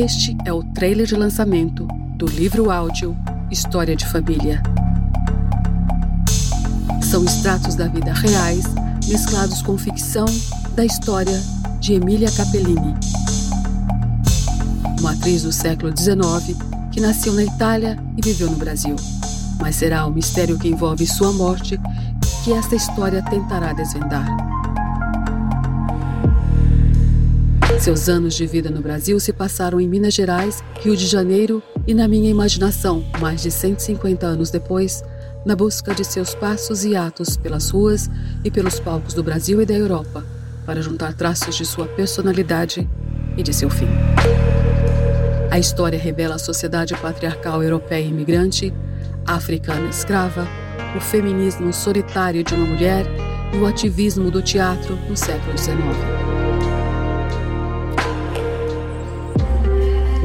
Este é o trailer de lançamento do livro áudio História de Família. São extratos da vida reais mesclados com ficção da história de Emília Capellini, uma atriz do século XIX que nasceu na Itália e viveu no Brasil. Mas será o mistério que envolve sua morte que esta história tentará desvendar. Seus anos de vida no Brasil se passaram em Minas Gerais, Rio de Janeiro e na minha imaginação, mais de 150 anos depois, na busca de seus passos e atos pelas ruas e pelos palcos do Brasil e da Europa, para juntar traços de sua personalidade e de seu fim. A história revela a sociedade patriarcal europeia imigrante, africana escrava, o feminismo solitário de uma mulher e o ativismo do teatro no século XIX.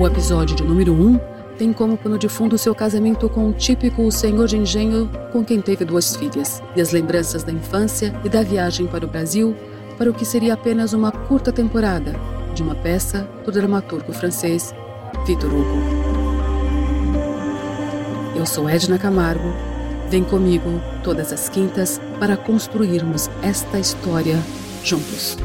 O episódio de número 1 um tem como pano de fundo seu casamento com o típico senhor de engenho com quem teve duas filhas, e as lembranças da infância e da viagem para o Brasil para o que seria apenas uma curta temporada de uma peça do dramaturgo francês Victor Hugo. Eu sou Edna Camargo. Vem comigo todas as quintas para construirmos esta história juntos.